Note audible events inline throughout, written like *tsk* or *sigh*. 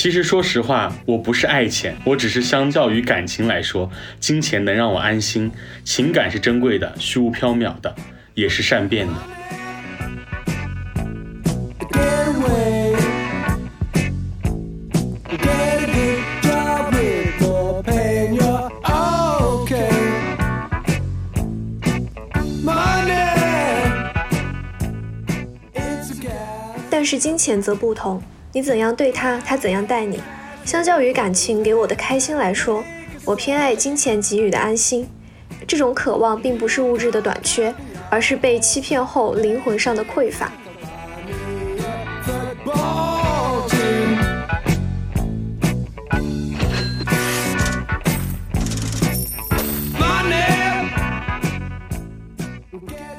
其实说实话，我不是爱钱，我只是相较于感情来说，金钱能让我安心，情感是珍贵的，虚无缥缈的，也是善变的。但是金钱则不同，你怎样对他，他怎样待你。相较于感情给我的开心来说，我偏爱金钱给予的安心。这种渴望并不是物质的短缺，而是被欺骗后灵魂上的匮乏。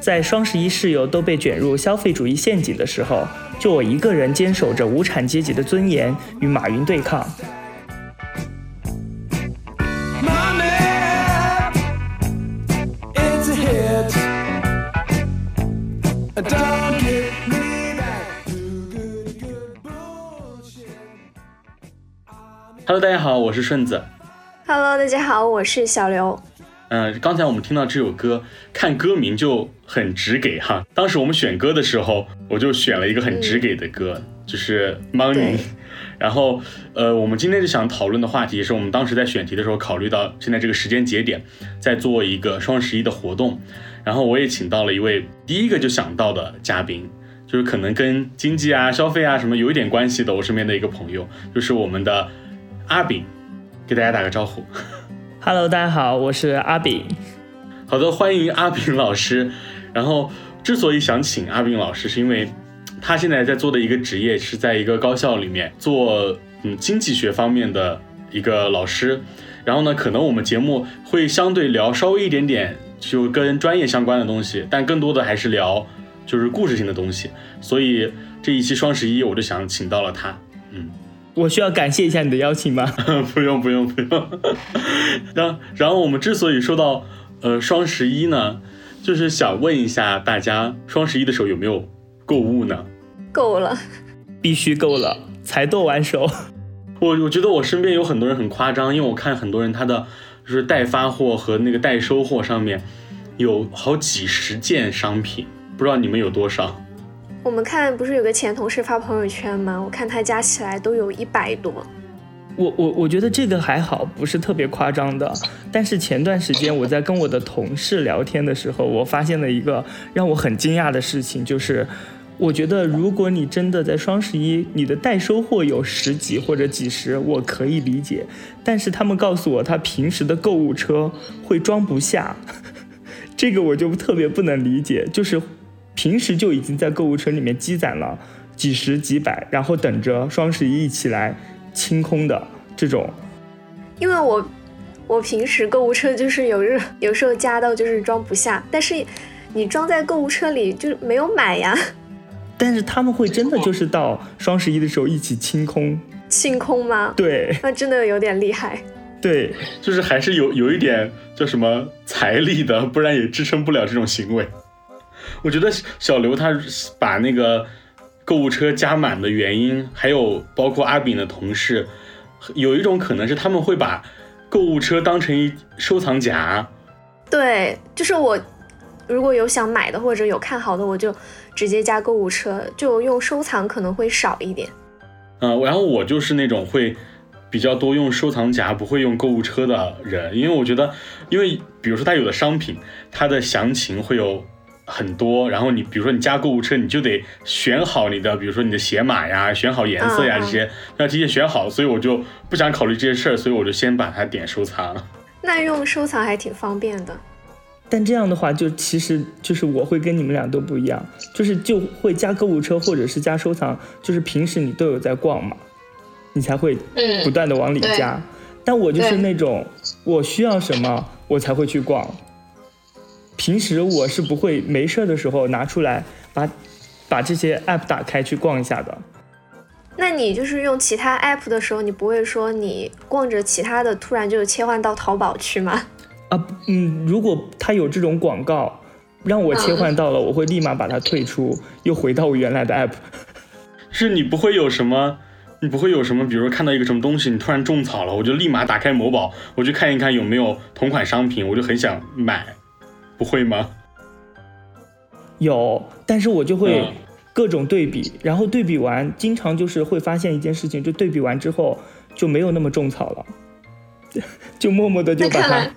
在双十一室友都被卷入消费主义陷阱的时候。就我一个人坚守着无产阶级的尊严与马云对抗。Hello，大家好，我是顺子。Hello，大家好，我是小刘。嗯，刚才我们听到这首歌，看歌名就很直给哈。当时我们选歌的时候，我就选了一个很直给的歌，就是《Money》。然后，呃，我们今天就想讨论的话题是我们当时在选题的时候考虑到现在这个时间节点，在做一个双十一的活动。然后我也请到了一位第一个就想到的嘉宾，就是可能跟经济啊、消费啊什么有一点关系的，我身边的一个朋友，就是我们的阿炳，给大家打个招呼。Hello，大家好，我是阿炳。好的，欢迎阿炳老师。然后，之所以想请阿炳老师，是因为他现在在做的一个职业是在一个高校里面做嗯经济学方面的一个老师。然后呢，可能我们节目会相对聊稍微一点点就跟专业相关的东西，但更多的还是聊就是故事性的东西。所以这一期双十一，我就想请到了他。嗯。我需要感谢一下你的邀请吗？不用不用不用。然 *laughs* 然后我们之所以说到呃双十一呢，就是想问一下大家，双十一的时候有没有购物呢？够了，必须够了才剁完手。我我觉得我身边有很多人很夸张，因为我看很多人他的就是代发货和那个代收货上面有好几十件商品，不知道你们有多少。我们看不是有个前同事发朋友圈吗？我看他加起来都有一百多。我我我觉得这个还好，不是特别夸张的。但是前段时间我在跟我的同事聊天的时候，我发现了一个让我很惊讶的事情，就是我觉得如果你真的在双十一你的代收货有十几或者几十，我可以理解。但是他们告诉我他平时的购物车会装不下，*laughs* 这个我就特别不能理解，就是。平时就已经在购物车里面积攒了几十几百，然后等着双十一一起来清空的这种。因为我我平时购物车就是有日有时候加到就是装不下，但是你装在购物车里就没有买呀。但是他们会真的就是到双十一的时候一起清空？清空吗？对，那真的有点厉害。对，就是还是有有一点叫什么财力的，不然也支撑不了这种行为。我觉得小刘他把那个购物车加满的原因，还有包括阿炳的同事，有一种可能是他们会把购物车当成一收藏夹。对，就是我如果有想买的或者有看好的，我就直接加购物车，就用收藏可能会少一点。嗯，然后我就是那种会比较多用收藏夹，不会用购物车的人，因为我觉得，因为比如说他有的商品，它的详情会有。很多，然后你比如说你加购物车，你就得选好你的，比如说你的鞋码呀，选好颜色呀这些，要提前选好，所以我就不想考虑这些事儿，所以我就先把它点收藏。那用收藏还挺方便的，但这样的话就其实就是我会跟你们俩都不一样，就是就会加购物车或者是加收藏，就是平时你都有在逛嘛，你才会不断的往里加，但我就是那种我需要什么我才会去逛。平时我是不会没事儿的时候拿出来把把这些 app 打开去逛一下的。那你就是用其他 app 的时候，你不会说你逛着其他的突然就切换到淘宝去吗？啊，嗯，如果它有这种广告让我切换到了，我会立马把它退出，又回到我原来的 app。是你不会有什么你不会有什么，比如说看到一个什么东西，你突然种草了，我就立马打开某宝，我去看一看有没有同款商品，我就很想买，不会吗？有，但是我就会嗯各种对比，然后对比完，经常就是会发现一件事情，就对比完之后就没有那么种草了，*laughs* 就默默的就把它。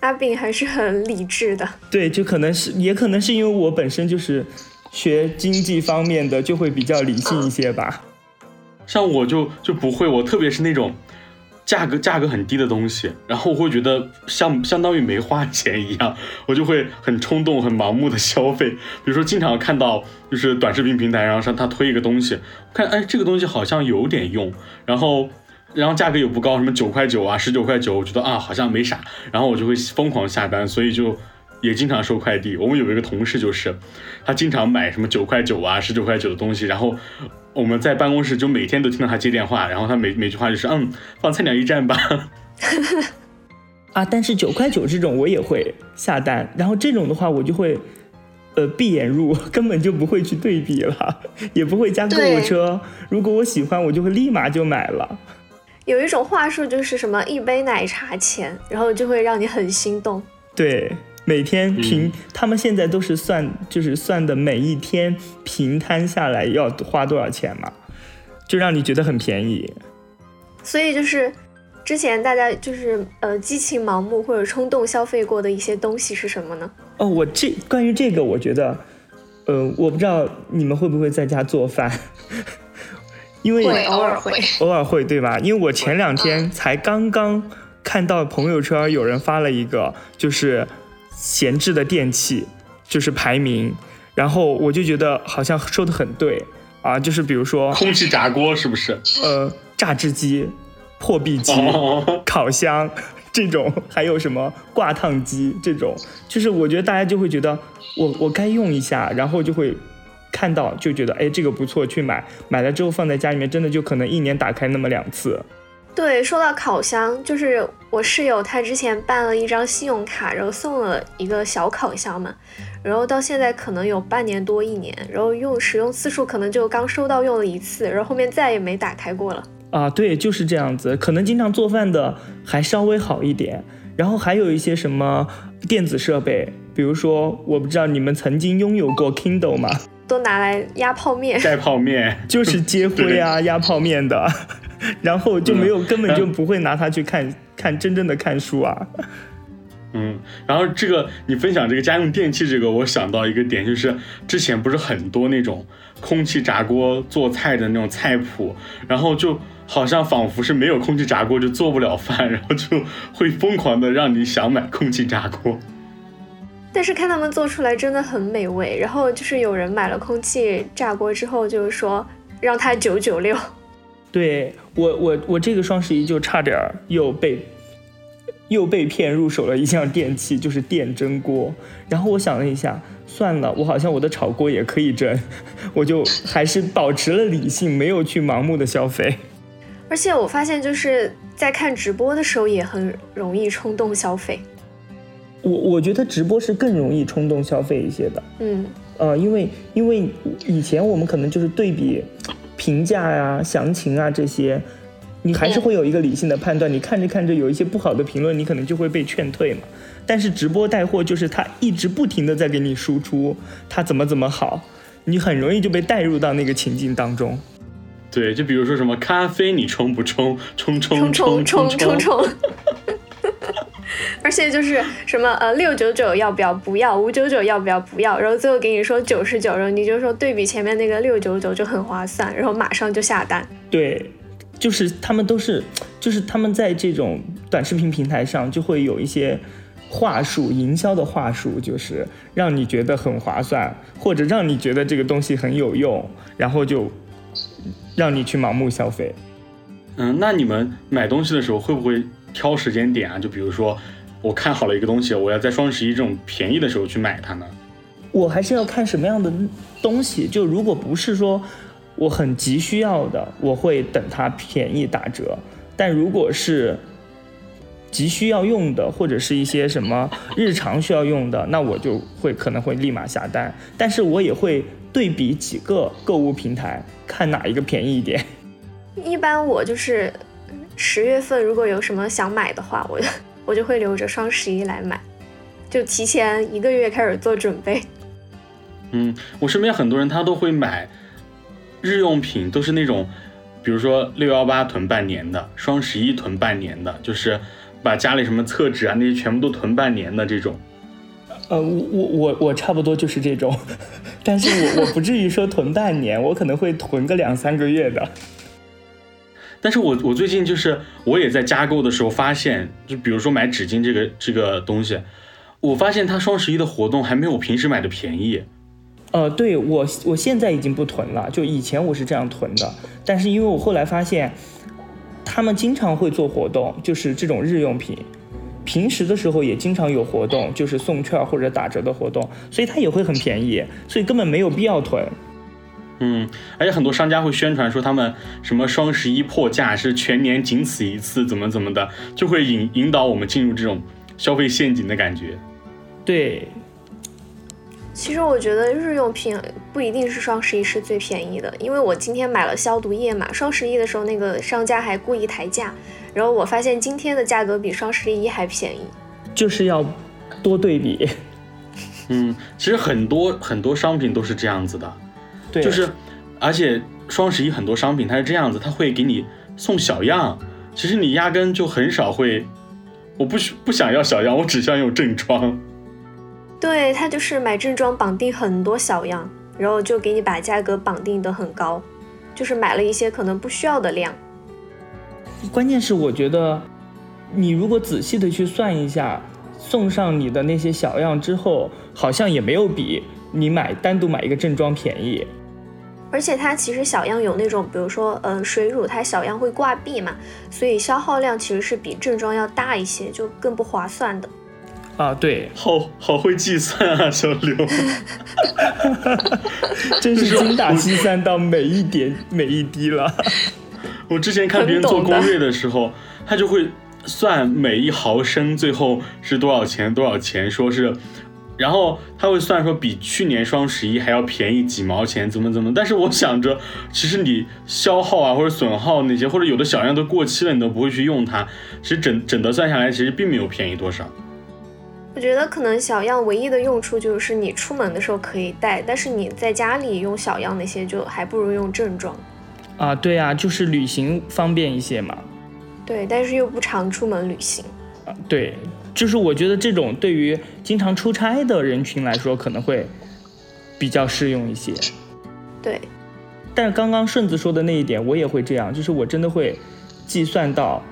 阿炳还是很理智的。对，就可能是，也可能是因为我本身就是学经济方面的，就会比较理性一些吧。像我就就不会，我特别是那种价格价格很低的东西，然后我会觉得像相当于没花钱一样，我就会很冲动、很盲目的消费。比如说，经常看到就是短视频平台，然后上他推一个东西，看哎这个东西好像有点用，然后。然后价格也不高，什么九块九啊、十九块九，我觉得啊好像没啥，然后我就会疯狂下单，所以就也经常收快递。我们有一个同事就是，他经常买什么九块九啊、十九块九的东西，然后我们在办公室就每天都听到他接电话，然后他每每句话就是嗯放菜鸟驿站吧，*laughs* 啊，但是九块九这种我也会下单，然后这种的话我就会，呃，闭眼入，根本就不会去对比了，*laughs* 也不会加购物车。如果我喜欢，我就会立马就买了。有一种话术就是什么一杯奶茶钱，然后就会让你很心动。对，每天平，嗯他们现在都是算，就是算的每一天平摊下来要花多少钱嘛，就让你觉得很便宜。所以就是之前大家就是呃激情盲目或者冲动消费过的一些东西是什么呢？哦，我这关于这个，我觉得，呃，我不知道你们会不会在家做饭，*laughs* 因为会偶尔会。偶尔会对吧？因为我前两天才刚刚看到朋友圈有人发了一个，就是闲置的电器，就是排名，然后我就觉得好像说的很对啊，就是比如说空气炸锅是不是？呃榨汁机、破壁机、哦，烤箱这种，还有什么挂烫机这种，就是我觉得大家就会觉得我我该用一下，然后就会看到就觉得哎这个不错，去买，买了之后放在家里面，真的就可能一年打开那么两次。对，说到烤箱，就是我室友他之前办了一张信用卡，然后送了一个小烤箱嘛，然后到现在可能有半年多一年，然后用使用次数可能就刚收到用了一次，然后后面再也没打开过了。啊，对，就是这样子。可能经常做饭的还稍微好一点，然后还有一些什么电子设备，比如说，我不知道你们曾经拥有过 Kindle 吗？都拿来压泡面，盖泡面，*laughs* 就是接灰啊、压泡面的，*laughs* 然后就没有，根本就不会拿它去看看真正的看书啊。嗯，然后这个你分享这个家用电器这个，我想到一个点，就是之前不是很多那种空气炸锅做菜的那种菜谱，然后就好像仿佛是没有空气炸锅就做不了饭，*laughs* 然后就会疯狂的让你想买空气炸锅。但是看他们做出来真的很美味。然后就是有人买了空气炸锅之后，就是说让它九九六。对我，我我这个双十一就差点儿又被又被骗入手了一项电器，就是电蒸锅。然后我想了一下，算了，我好像我的炒锅也可以蒸，我就还是保持了理性，没有去盲目的消费。*laughs* 而且我发现就是在看直播的时候也很容易冲动消费。我我觉得直播是更容易冲动消费一些的。嗯，呃，因为因为以前我们可能就是对比评价呀、详情啊这些，你还是会有一个理性的判断。你看着看着有一些不好的评论，你可能就会被劝退嘛。但是直播带货就是他一直不停的在给你输出，他怎么怎么好，你很容易就被带入到那个情境当中。对，就比如说什么咖啡你冲不冲？冲冲冲冲冲冲冲！*laughs* 而且就是什么呃六九九要不要不要，五九九要不要不要，然后最后给你说九十九，然后你就说对比前面那个六九九就很划算，然后马上就下单。对，就是他们都是，就是他们在这种短视频平台上就会有一些话术，营销的话术，就是让你觉得很划算，或者让你觉得这个东西很有用，然后就让你去盲目消费。嗯，那你们买东西的时候会不会挑时间点啊？就比如说，我看好了一个东西，我要在双十一这种便宜的时候去买它呢？我还是要看什么样的东西，就如果不是说我很急需要的，我会等它便宜打折。但如果是急需要用的，或者是一些什么日常需要用的，那我就会可能会立马下单。但是我也会对比几个购物平台，看哪一个便宜一点。一般我就是十月份如果有什么想买的话，我我就会留着双十一来买，就提前一个月开始做准备。嗯，我身边很多人他都会买日用品，都是那种，比如说六幺八囤半年的，双十一囤半年的，就是把家里什么厕纸啊那些全部都囤半年的这种。呃，我我我我差不多就是这种，*laughs* 但是我我不至于说囤半年，我可能会囤个两三个月的。但是我我最近就是我也在加购的时候发现，就比如说买纸巾这个这个东西，我发现它双十一的活动还没有平时买的便宜。呃，对我我现在已经不囤了，就以前我是这样囤的，但是因为我后来发现，他们经常会做活动，就是这种日用品。平时的时候也经常有活动，就是送券或者打折的活动，所以它也会很便宜，所以根本没有必要囤。嗯，而且很多商家会宣传说他们什么双十一破价是全年仅此一次，怎么怎么的，就会引引导我们进入这种消费陷阱的感觉。对，其实我觉得日用品不一定是双十一是最便宜的，因为我今天买了消毒液嘛，双十一的时候那个商家还故意抬价。然后我发现今天的价格比双十一还便宜，就是要多对比。嗯，其实很多很多商品都是这样子的，对，就是，而且双十一很多商品它是这样子，它会给你送小样，其实你压根就很少会，我不不想要小样，我只想有正装。对它就是买正装绑定很多小样，然后就给你把价格绑定的很高，就是买了一些可能不需要的量。关键是我觉得，你如果仔细的去算一下，送上你的那些小样之后，好像也没有比你买单独买一个正装便宜。而且它其实小样有那种，比如说，嗯，水乳它小样会挂壁嘛，所以消耗量其实是比正装要大一些，就更不划算的。啊，对，好好会计算啊，小刘，*laughs* 真是精打细算到每一点每一滴了。*laughs* 我之前看别人做攻略的时候，他就会算每一毫升最后是多少钱多少钱，说是，然后他会算说比去年双十一还要便宜几毛钱，怎么怎么。但是我想着，其实你消耗啊或者损耗那些，或者有的小样都过期了，你都不会去用它，其实整整的算下来，其实并没有便宜多少。我觉得可能小样唯一的用处就是你出门的时候可以带，但是你在家里用小样那些就还不如用正装。啊，对啊，就是旅行方便一些嘛。对，但是又不常出门旅行。啊，对，就是我觉得这种对于经常出差的人群来说可能会比较适用一些。对。但是刚刚顺子说的那一点，我也会这样，就是我真的会计算到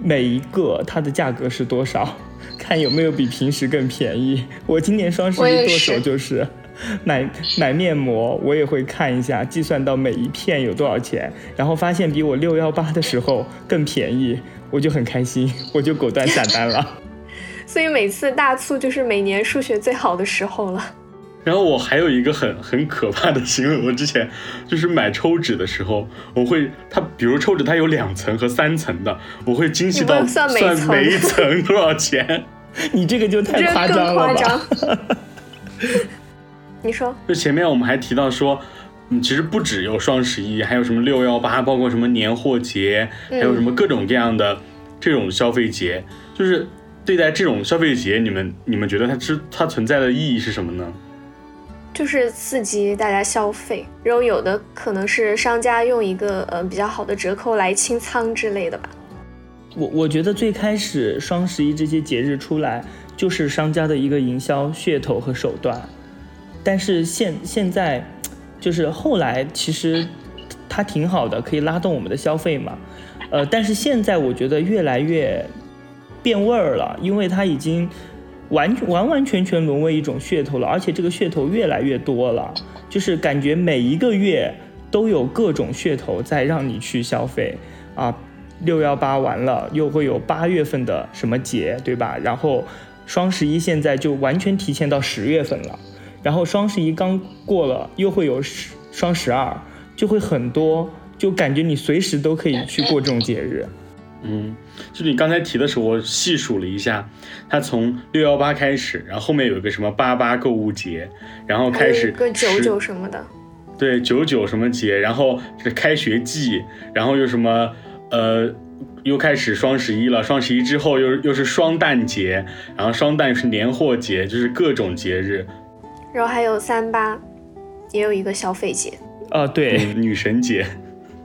每一个它的价格是多少，看有没有比平时更便宜。我今年双十一剁手就是。买买面膜，我也会看一下，计算到每一片有多少钱，然后发现比我六幺八的时候更便宜，我就很开心，我就果断下单了。所以每次大促就是每年数学最好的时候了。然后我还有一个很很可怕的行为，我之前就是买抽纸的时候，我会它比如抽纸它有两层和三层的，我会精细到算每一层多少钱。你这个就太夸张了吧。*laughs* 你说，就前面我们还提到说，嗯，其实不只有双十一，还有什么六幺八，包括什么年货节，还有什么各种各样的这种消费节。就是对待这种消费节，你们你们觉得它之它存在的意义是什么呢？就是刺激大家消费，然后有的可能是商家用一个呃比较好的折扣来清仓之类的吧。我我觉得最开始双十一这些节日出来，就是商家的一个营销噱头和手段。但是现现在，就是后来其实它挺好的，可以拉动我们的消费嘛。呃，但是现在我觉得越来越变味儿了，因为它已经完完完全全沦为一种噱头了，而且这个噱头越来越多了，就是感觉每一个月都有各种噱头在让你去消费啊。六幺八完了，又会有八月份的什么节，对吧？然后双十一现在就完全提前到十月份了。然后双十一刚过了，又会有十双十二，就会很多，就感觉你随时都可以去过这种节日。嗯，就你刚才提的时候，我细数了一下，它从六幺八开始，然后后面有一个什么八八购物节，然后开始个九九什么的。对九九什么节，然后是开学季，然后又什么呃，又开始双十一了，双十一之后又又是双旦节，然后双旦是年货节，就是各种节日，然后还有三八，也有一个消费节，啊，对，女神节。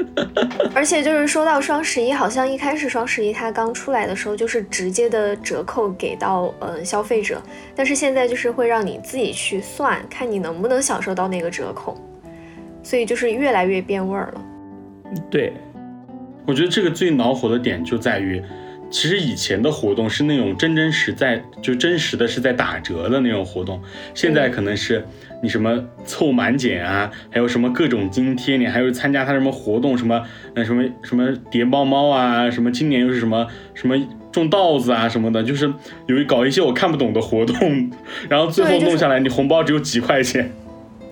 *laughs* 而且就是说到双十一，好像一开始双十一它刚出来的时候就是直接的折扣给到呃消费者，但是现在就是会让你自己去算，看你能不能享受到那个折扣，所以就是越来越变味儿了。对，我觉得这个最恼火的点就在于。其实以前的活动是那种真真实在，就真实的是在打折的那种活动。现在可能是你什么凑满减啊，还有什么各种津贴，你还有参加他什么活动，什么那什么什么叠猫猫啊，什么今年又是什么什么种稻子啊什么的，就是有一搞一些我看不懂的活动，然后最后弄下来，你红包只有几块钱，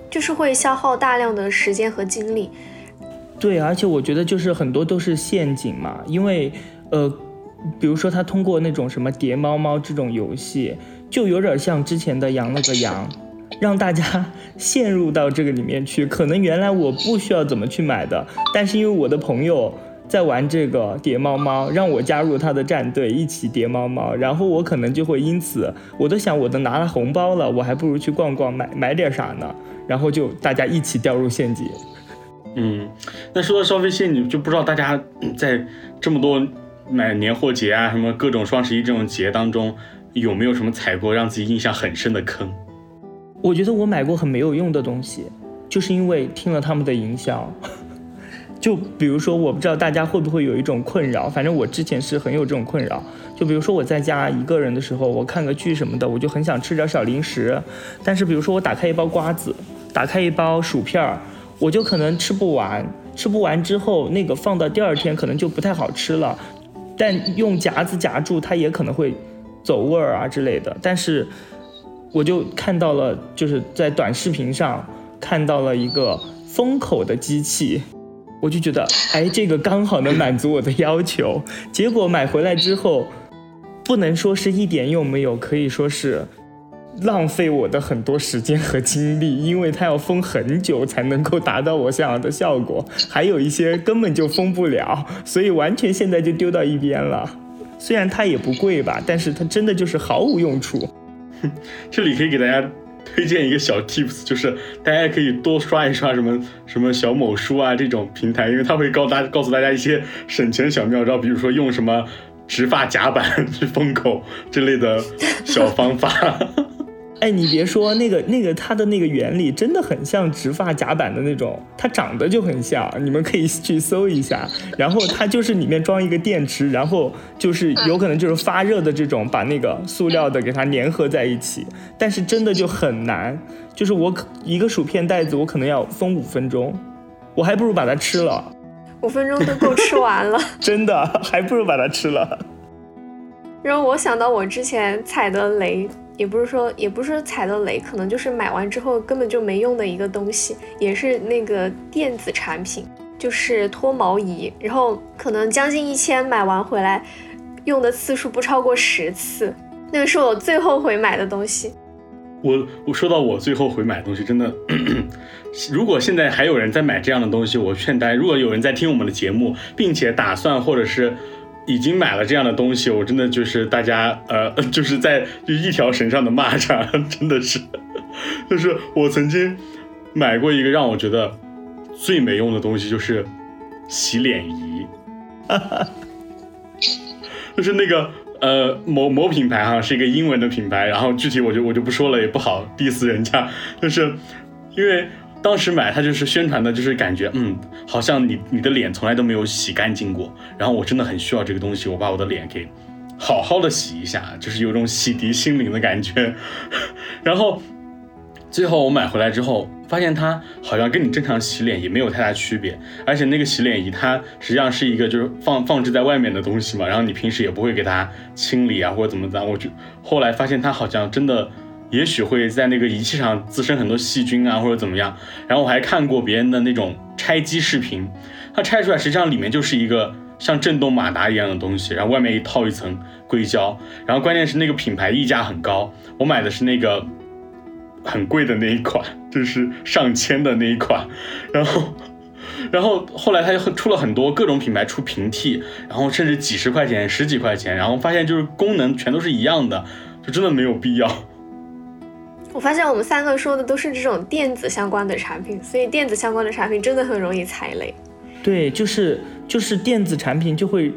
就是会消耗大量的时间和精力。对，而且我觉得就是很多都是陷阱嘛，因为呃。比如说，他通过那种什么叠猫猫这种游戏，就有点像之前的羊了个羊，让大家陷入到这个里面去。可能原来我不需要怎么去买的，但是因为我的朋友在玩这个叠猫猫，让我加入他的战队一起叠猫猫，然后我可能就会因此，我都想我都拿了红包了，我还不如去逛逛买买点啥呢？然后就大家一起掉入陷阱。嗯，那说到消费陷阱，就不知道大家在这么多。买年货节啊，什么各种双十一这种节当中，有没有什么踩过让自己印象很深的坑？我觉得我买过很没有用的东西，就是因为听了他们的营销。*laughs* 就比如说，我不知道大家会不会有一种困扰，反正我之前是很有这种困扰。就比如说我在家一个人的时候，我看个剧什么的，我就很想吃点小零食。但是比如说我打开一包瓜子，打开一包薯片儿，我就可能吃不完。吃不完之后，那个放到第二天可能就不太好吃了。但用夹子夹住它也可能会走味儿啊之类的。但是我就看到了，就是在短视频上看到了一个封口的机器，我就觉得，哎，这个刚好能满足我的要求。结果买回来之后，不能说是一点用没有，可以说是。浪费我的很多时间和精力，因为它要封很久才能够达到我想要的效果，还有一些根本就封不了，所以完全现在就丢到一边了。虽然它也不贵吧，但是它真的就是毫无用处。*laughs* 这里可以给大家推荐一个小 tips，就是大家可以多刷一刷什么什么小某书啊这种平台，因为它会告大告诉大家一些省钱小妙招，比如说用什么直发夹板 *laughs* 去封口之类的小方法。哎，你别说那个那个，它的那个原理真的很像直发夹板的那种，它长得就很像，你们可以去搜一下。然后它就是里面装一个电池，然后就是有可能就是发热的这种，把那个塑料的给它粘合在一起。但是真的就很难，就是我一个薯片袋子，我可能要封五分钟，我还不如把它吃了。五分钟都够吃完了，*laughs* 真的还不如把它吃了。然后我想到我之前踩的雷。也不是说，也不是踩的雷，可能就是买完之后根本就没用的一个东西，也是那个电子产品，就是脱毛仪。然后可能将近一千买完回来，用的次数不超过十次，那个是我最后悔买的东西。我我说到我最后悔买的东西，真的，*clears throat* 如果现在还有人在买这样的东西，我劝大家，如果有人在听我们的节目，并且打算或者是。已经买了这样的东西，我真的就是大家呃，就是在就一条绳上的蚂蚱，真的是，*laughs* 就是我曾经买过一个让我觉得最没用的东西，就是洗脸仪，哈 *laughs* 哈就是那个呃某某品牌哈，是一个英文的品牌，然后具体我就我就不说了，也不好 diss 人家，就是因为。当时买它就是宣传的，就是感觉嗯，好像你你的脸从来都没有洗干净过。然后我真的很需要这个东西，我把我的脸给好好的洗一下，就是有种洗涤心灵的感觉。然后最后我买回来之后，发现它好像跟你正常洗脸也没有太大区别，而且那个洗脸仪它实际上是一个就是放放置在外面的东西嘛，然后你平时也不会给它清理啊或者怎么的我就后来发现它好像真的。也许会在那个仪器上滋生很多细菌啊，或者怎么样。然后我还看过别人的那种拆机视频，它拆出来实际上里面就是一个像震动马达一样的东西，然后外面一套一层硅胶。然后关键是那个品牌溢价很高，我买的是那个很贵的那一款。就是上千的那一款，然后，*laughs* 然后后来他又出了很多各种品牌出平替，然后甚至几十块钱、十几块钱，然后发现就是功能全都是一样的，就真的没有必要。我发现我们三个说的都是这种电子相关的产品，所以电子相关的产品真的很容易踩雷。对，就是就是电子产品就会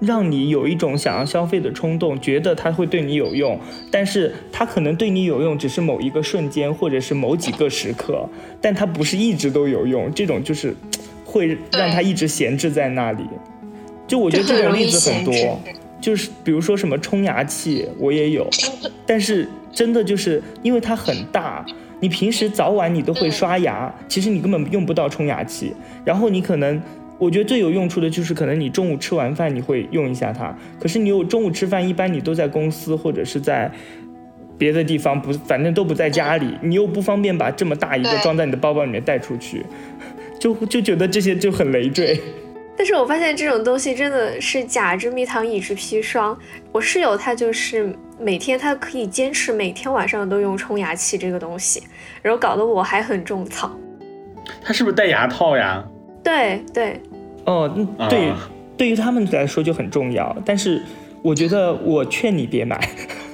让你有一种想要消费的冲动，觉得它会对你有用，但是它可能对你有用只是某一个瞬间或者是某几个时刻，但它不是一直都有用。这种就是会让它一直闲置在那里。就我觉得这种例子很多，就是比如说什么冲牙器，我也有，但是。真的就是因为它很大，你平时早晚你都会刷牙，其实你根本用不到冲牙器。然后你可能，我觉得最有用处的就是可能你中午吃完饭你会用一下它。可是你有中午吃饭，一般你都在公司或者是在别的地方，不，反正都不在家里，你又不方便把这么大一个装在你的包包里面带出去，就就觉得这些就很累赘。但是我发现这种东西真的是假之蜜糖，乙之砒霜。我室友他就是每天他可以坚持每天晚上都用冲牙器这个东西，然后搞得我还很种草。他是不是戴牙套呀？对对。哦，对，对于他们来说就很重要。但是我觉得我劝你别买，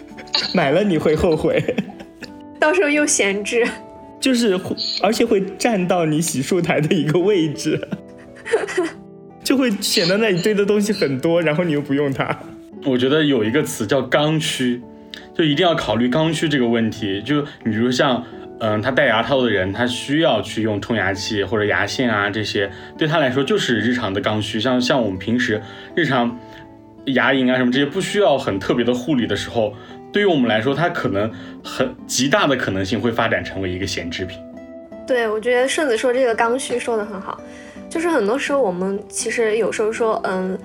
*laughs* 买了你会后悔，到时候又闲置。就是，而且会占到你洗漱台的一个位置。*laughs* 就会显得那你堆的东西很多，然后你又不用它。我觉得有一个词叫刚需，就一定要考虑刚需这个问题。就你比如像，嗯，他戴牙套的人，他需要去用冲牙器或者牙线啊，这些对他来说就是日常的刚需。像像我们平时日常牙龈啊什么这些不需要很特别的护理的时候，对于我们来说，它可能很极大的可能性会发展成为一个闲置品。对，我觉得顺子说这个刚需说的很好。就是很多时候，我们其实有时候说，嗯，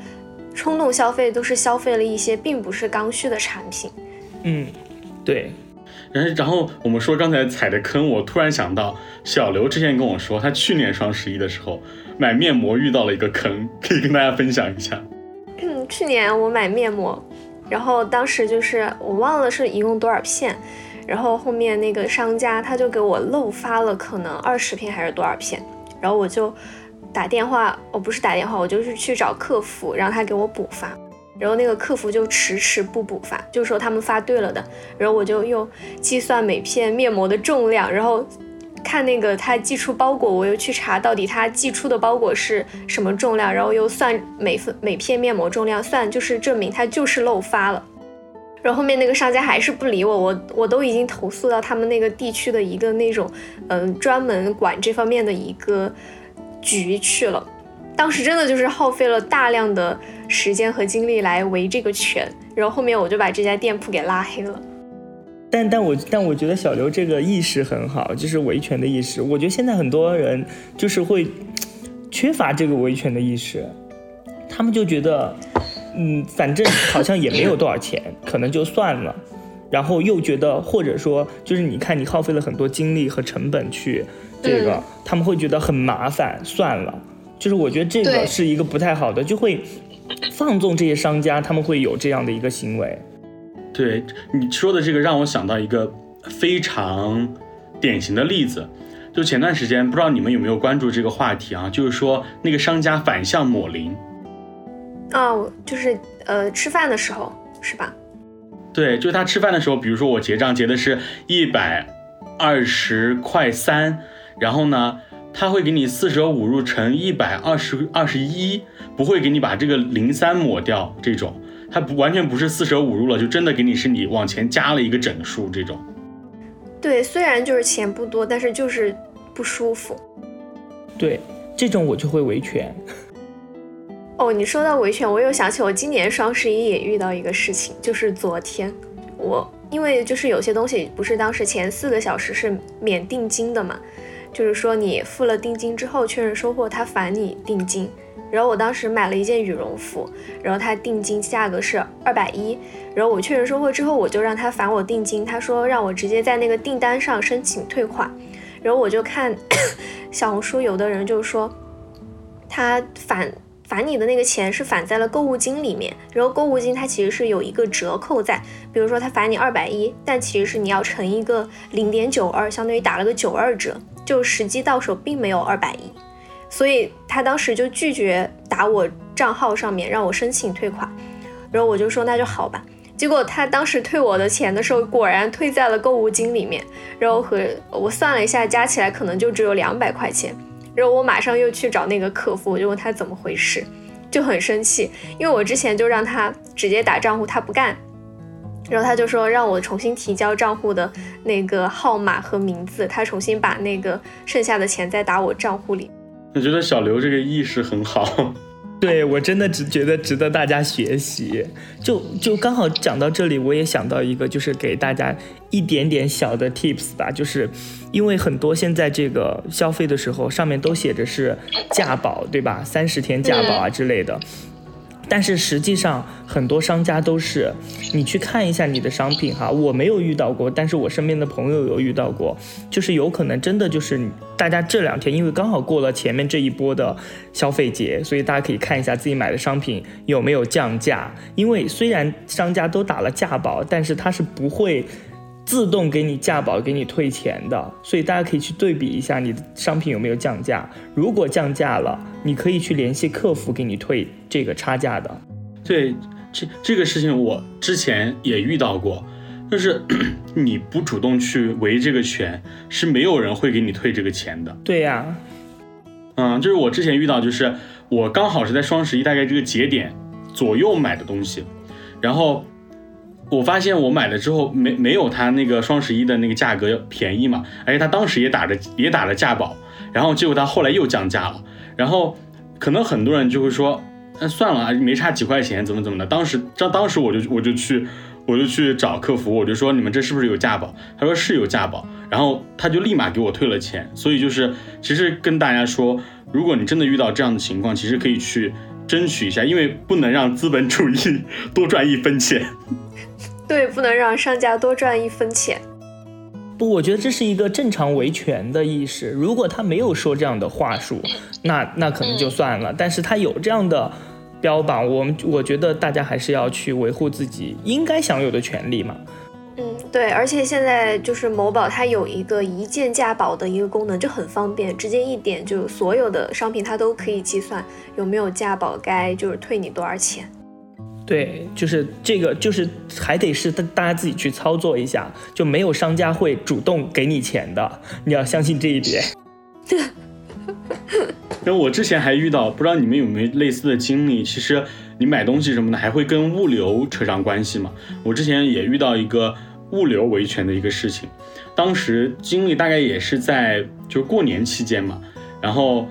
冲动消费都是消费了一些并不是刚需的产品。嗯，对。然后，然后我们说刚才踩的坑，我突然想到，小刘之前跟我说，他去年双十一的时候买面膜遇到了一个坑，可以跟大家分享一下。嗯，去年我买面膜，然后当时就是我忘了是一共多少片，然后后面那个商家他就给我漏发了可能二十片还是多少片，然后我就。打电话，我不是打电话，我就是去找客服，让他给我补发，然后那个客服就迟迟不补发，就说他们发对了的，然后我就又计算每片面膜的重量，然后看那个他寄出包裹，我又去查到底他寄出的包裹是什么重量，然后又算每份每片面膜重量，算就是证明他就是漏发了，然后后面那个商家还是不理我，我我都已经投诉到他们那个地区的一个那种嗯专门管这方面的一个。局去了，当时真的就是耗费了大量的时间和精力来围这个圈，然后后面我就把这家店铺给拉黑了。但但我但我觉得小刘这个意识很好，就是维权的意识。我觉得现在很多人就是会缺乏这个维权的意识，他们就觉得，嗯，反正好像也没有多少钱，可能就算了。然后又觉得，或者说就是你看你耗费了很多精力和成本去。这个他们会觉得很麻烦，算了。就是我觉得这个是一个不太好的，就会放纵这些商家，他们会有这样的一个行为。对你说的这个，让我想到一个非常典型的例子，就前段时间不知道你们有没有关注这个话题啊？就是说那个商家反向抹零。哦，就是呃吃饭的时候是吧？对，就是他吃饭的时候，比如说我结账结的是一百二十块三。然后呢，他会给你四舍五入乘一百二十二十一，不会给你把这个零三抹掉。这种，它不完全不是四舍五入了，就真的给你是你往前加了一个整数。这种，对，虽然就是钱不多，但是就是不舒服。对，这种我就会维权。*laughs* 哦，你说到维权，我又想起我今年双十一也遇到一个事情，就是昨天我因为就是有些东西不是当时前四个小时是免定金的嘛。就是说，你付了定金之后确认收货，他返你定金。然后我当时买了一件羽绒服，然后他定金价格是二百一。然后我确认收货之后，我就让他返我定金，他说让我直接在那个订单上申请退款。然后我就看 *coughs* 小红书有的人就说，他返返你的那个钱是返在了购物金里面，然后购物金它其实是有一个折扣在，比如说他返你二百一，但其实是你要乘一个零点九二，相当于打了个九二折，就实际到手并没有二百一，所以他当时就拒绝打我账号上面让我申请退款，然后我就说那就好吧，结果他当时退我的钱的时候，果然退在了购物金里面，然后和我算了一下，加起来可能就只有两百块钱。然后我马上又去找那个客服，我就问他怎么回事，就很生气，因为我之前就让他直接打账户，他不干，然后他就说让我重新提交账户的那个号码和名字，他重新把那个剩下的钱再打我账户里。我觉得小刘这个意识很好。*laughs* 对我真的只觉得值得大家学习，就就刚好讲到这里，我也想到一个，就是给大家一点点小的 tips 吧，就是因为很多现在这个消费的时候，上面都写着是价保，对吧？三十天价保啊之类的。但是实际上，很多商家都是，你去看一下你的商品哈，我没有遇到过，但是我身边的朋友有遇到过，就是有可能真的就是大家这两天，因为刚好过了前面这一波的消费节，所以大家可以看一下自己买的商品有没有降价，因为虽然商家都打了价保，但是它是不会。自动给你价保，给你退钱的，所以大家可以去对比一下你的商品有没有降价。如果降价了，你可以去联系客服给你退这个差价的。对，这这个事情我之前也遇到过，就是 *clears throat* 你不主动去维这个权，是没有人会给你退这个钱的。对呀，嗯，就是我之前遇到，就是我刚好是在双十一大概这个节点左右买的东西，然后。我发现我买了之后没没有他那个双十一的那个价格便宜嘛，而且他当时也打着也打了价保，然后结果他后来又降价了，然后可能很多人就会说，那算了啊，没差几块钱，怎么怎么的。当时当当时我就我就去我就去找客服，我就说你们这是不是有价保？他说是有价保，然后他就立马给我退了钱。所以就是其实跟大家说，如果你真的遇到这样的情况，其实可以去争取一下，因为不能让资本主义 *laughs* 多赚一分钱。*laughs* 对，不能让商家多赚一分钱。不，我觉得这是一个正常维权的意识。如果他没有说这样的话术，那那可能就算了。但是他有这样的标榜，我们我觉得大家还是要去维护自己应该享有的权利嘛。嗯，对，而且现在就是某宝它有一个一键价保的一个功能，就很方便，直接一点就所有的商品它都可以计算有没有价保，该就是退你多少钱。对，就是这个，就是还得是大大家自己去操作一下，就没有商家会主动给你钱的，你要相信这一点。*laughs* 那我之前还遇到，不知道你们有没有类似的经历？其实你买东西什么的，还会跟物流扯上关系嘛？我之前也遇到一个物流维权的一个事情，当时经历大概也是在就过年期间嘛，然后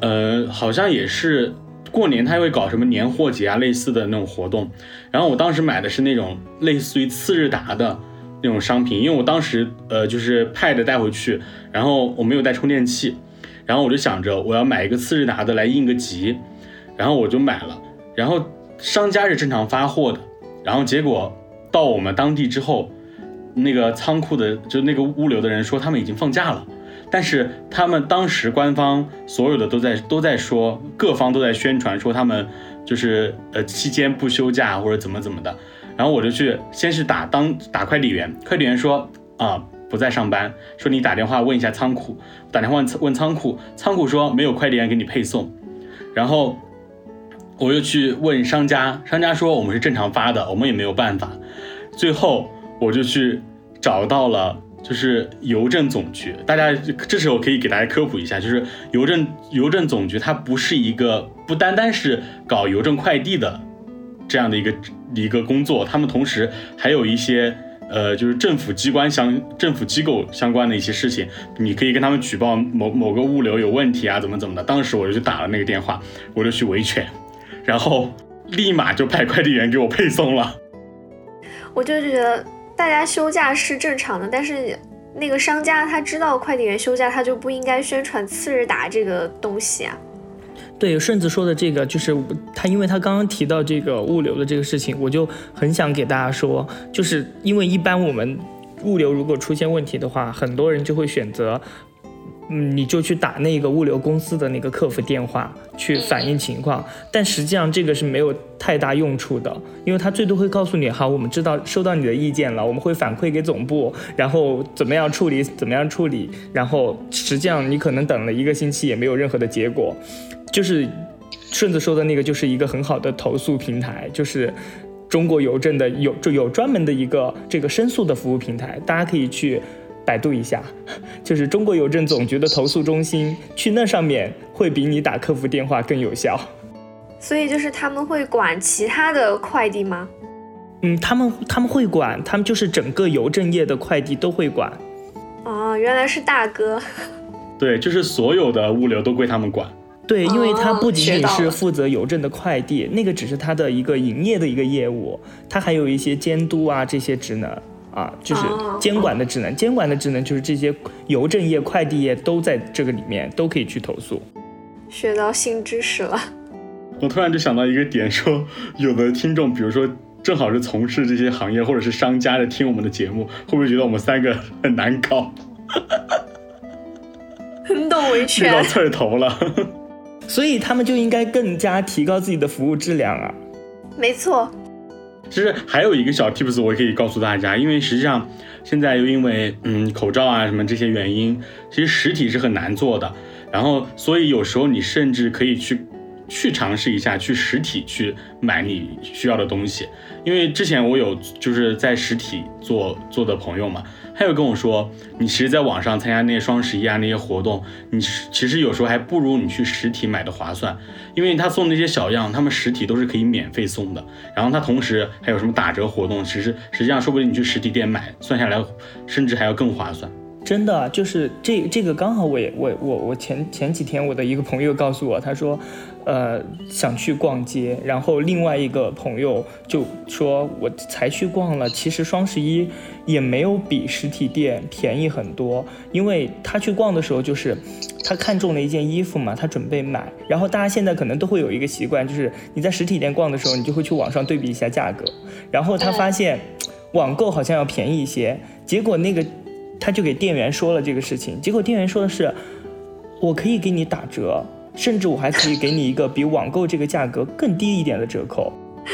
呃，好像也是。过年他会搞什么年货节啊，类似的那种活动。然后我当时买的是那种类似于次日达的那种商品，因为我当时呃就是 Pad 带回去，然后我没有带充电器，然后我就想着我要买一个次日达的来应个急，然后我就买了。然后商家是正常发货的，然后结果到我们当地之后，那个仓库的就那个物流的人说他们已经放假了。但是他们当时官方所有的都在都在说，各方都在宣传说他们就是呃期间不休假或者怎么怎么的，然后我就去先是打当打快递员，快递员说啊不在上班，说你打电话问一下仓库，打电话问问仓库，仓库说没有快递员给你配送，然后我又去问商家，商家说我们是正常发的，我们也没有办法，最后我就去找到了。就是邮政总局，大家这时候可以给大家科普一下，就是邮政邮政总局它不是一个不单单是搞邮政快递的这样的一个一个工作，他们同时还有一些呃就是政府机关相政府机构相关的一些事情，你可以跟他们举报某某个物流有问题啊，怎么怎么的。当时我就去打了那个电话，我就去维权，然后立马就派快递员给我配送了。我就觉得。大家休假是正常的，但是那个商家他知道快递员休假，他就不应该宣传次日达这个东西啊。对，顺子说的这个就是他，因为他刚刚提到这个物流的这个事情，我就很想给大家说，就是因为一般我们物流如果出现问题的话，很多人就会选择嗯，你就去打那个物流公司的那个客服电话去反映情况，但实际上这个是没有太大用处的，因为他最多会告诉你，好，我们知道收到你的意见了，我们会反馈给总部，然后怎么样处理，怎么样处理，然后实际上你可能等了一个星期也没有任何的结果，就是顺子说的那个就是一个很好的投诉平台，就是中国邮政的有就有专门的一个这个申诉的服务平台，大家可以去。百度一下，*laughs* 就是中国邮政总局的投诉中心，去那上面会比你打客服电话更有效。所以就是他们会管其他的快递吗？嗯，他们他们会管，他们就是整个邮政业的快递都会管。哦，原来是大哥。对，就是所有的物流都归他们管。对，因为他不仅仅是负责邮政的快递，那个只是他的一个营业的一个业务，他还有一些监督啊这些职能。啊，就是监管的职能，监管的职能就是这些邮政业、快递业都在这个里面，都可以去投诉。学到新知识了。我突然就想到一个点，说有的听众，比如说正好是从事这些行业或者是商家的，听我们的节目，会不会觉得我们三个很难搞？很懂维权。遇到刺儿头了。所以他们就应该更加提高自己的服务质量啊。没错。其实还有一个小 tips，我可以告诉大家，因为实际上现在又因为嗯口罩啊什么这些原因，其实实体是很难做的。然后所以有时候你甚至可以去去尝试一下，去实体去买你需要的东西。因为之前我有就是在实体做做的朋友嘛。他又跟我说，你其实在网上参加那些双十一啊那些活动，你其实有时候还不如你去实体买的划算，因为他送那些小样，他们实体都是可以免费送的，然后他同时还有什么打折活动，其实实际上说不定你去实体店买，算下来甚至还要更划算。真的就是这这个刚好我也我我我前前几天我的一个朋友告诉我，他说，呃想去逛街，然后另外一个朋友就说我才去逛了，其实双十一也没有比实体店便宜很多，因为他去逛的时候就是他看中了一件衣服嘛，他准备买，然后大家现在可能都会有一个习惯，就是你在实体店逛的时候，你就会去网上对比一下价格，然后他发现网购好像要便宜一些，结果那个。他就给店员说了这个事情，结果店员说的是，我可以给你打折，甚至我还可以给你一个比网购这个价格更低一点的折扣，